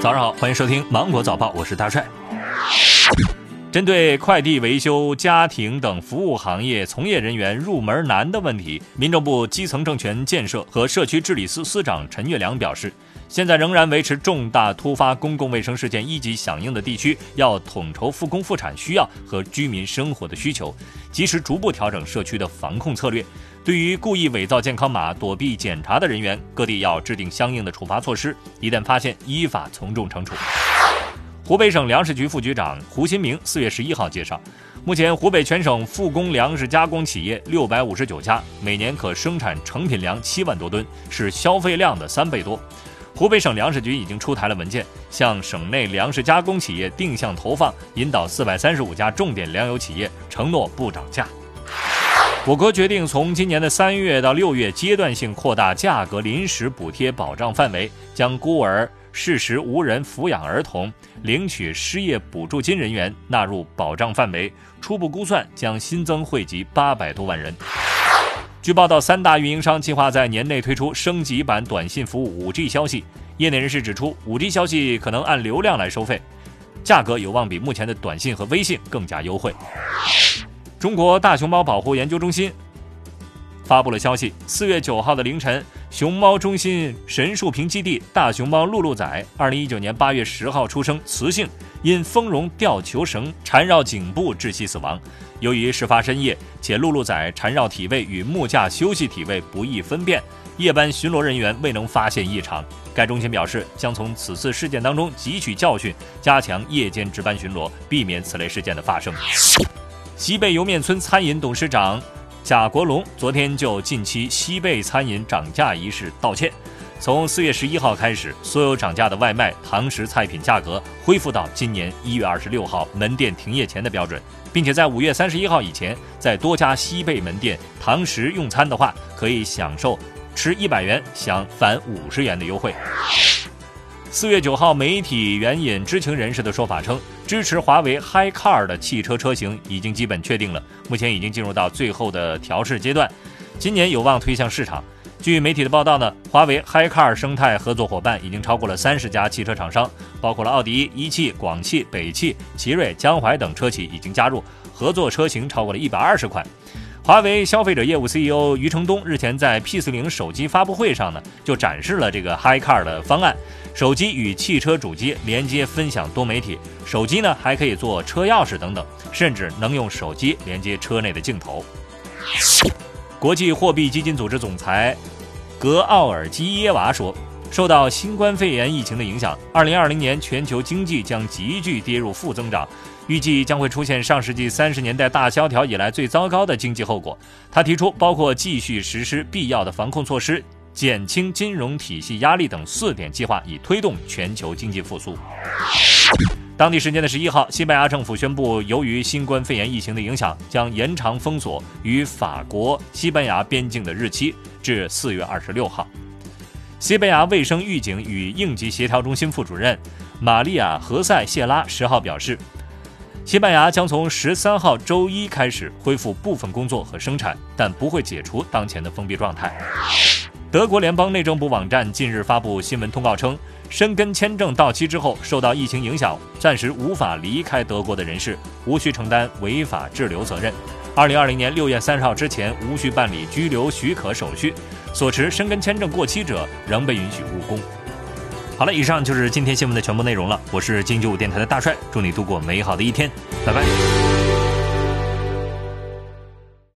早上好，欢迎收听《芒果早报》，我是大帅。针对快递维修、家庭等服务行业从业人员入门难的问题，民政部基层政权建设和社区治理司司长陈月良表示，现在仍然维持重大突发公共卫生事件一级响应的地区，要统筹复工复产需要和居民生活的需求，及时逐步调整社区的防控策略。对于故意伪造健康码、躲避检查的人员，各地要制定相应的处罚措施，一旦发现，依法从重惩处。湖北省粮食局副局长胡新明四月十一号介绍，目前湖北全省复工粮食加工企业六百五十九家，每年可生产成品粮七万多吨，是消费量的三倍多。湖北省粮食局已经出台了文件，向省内粮食加工企业定向投放，引导四百三十五家重点粮油企业承诺不涨价。我国决定从今年的三月到六月阶段性扩大价格临时补贴保障范围，将孤儿。事实无人抚养儿童领取失业补助金人员纳入保障范围，初步估算将新增惠及八百多万人。据报道，三大运营商计划在年内推出升级版短信服务 5G 消息。业内人士指出，5G 消息可能按流量来收费，价格有望比目前的短信和微信更加优惠。中国大熊猫保护研究中心发布了消息，四月九号的凌晨。熊猫中心神树坪基地大熊猫露露仔，二零一九年八月十号出生，雌性，因丰绒吊球绳缠绕颈部窒息死亡。由于事发深夜，且露露仔缠绕体位与木架休息体位不易分辨，夜班巡逻人员未能发现异常。该中心表示，将从此次事件当中汲取教训，加强夜间值班巡逻，避免此类事件的发生。西贝莜面村餐饮董事长。贾国龙昨天就近期西贝餐饮涨价一事道歉。从四月十一号开始，所有涨价的外卖、堂食菜品价格恢复到今年一月二十六号门店停业前的标准，并且在五月三十一号以前，在多家西贝门店堂食用餐的话，可以享受吃一百元享返五十元的优惠。四月九号，媒体援引知情人士的说法称，支持华为 HiCar 的汽车车型已经基本确定了，目前已经进入到最后的调试阶段，今年有望推向市场。据媒体的报道呢，华为 HiCar 生态合作伙伴已经超过了三十家汽车厂商，包括了奥迪、一汽、广汽、北汽、奇瑞、江淮等车企已经加入，合作车型超过了一百二十款。华为消费者业务 CEO 余承东日前在 P40 手机发布会上呢，就展示了这个 HiCar 的方案。手机与汽车主机连接分享多媒体，手机呢还可以做车钥匙等等，甚至能用手机连接车内的镜头。国际货币基金组织总裁格奥尔基耶娃说，受到新冠肺炎疫情的影响，2020年全球经济将急剧跌入负增长，预计将会出现上世纪三十年代大萧条以来最糟糕的经济后果。他提出，包括继续实施必要的防控措施。减轻金融体系压力等四点计划，以推动全球经济复苏。当地时间的十一号，西班牙政府宣布，由于新冠肺炎疫情的影响，将延长封锁与法国、西班牙边境的日期至四月二十六号。西班牙卫生预警与应急协调中心副主任玛利亚·何塞谢拉十号表示，西班牙将从十三号周一开始恢复部分工作和生产，但不会解除当前的封闭状态。德国联邦内政部网站近日发布新闻通告称，申根签证到期之后，受到疫情影响，暂时无法离开德国的人士，无需承担违法滞留责任。二零二零年六月三十号之前，无需办理居留许可手续。所持申根签证过期者，仍被允许务工。好了，以上就是今天新闻的全部内容了。我是金九五电台的大帅，祝你度过美好的一天，拜拜。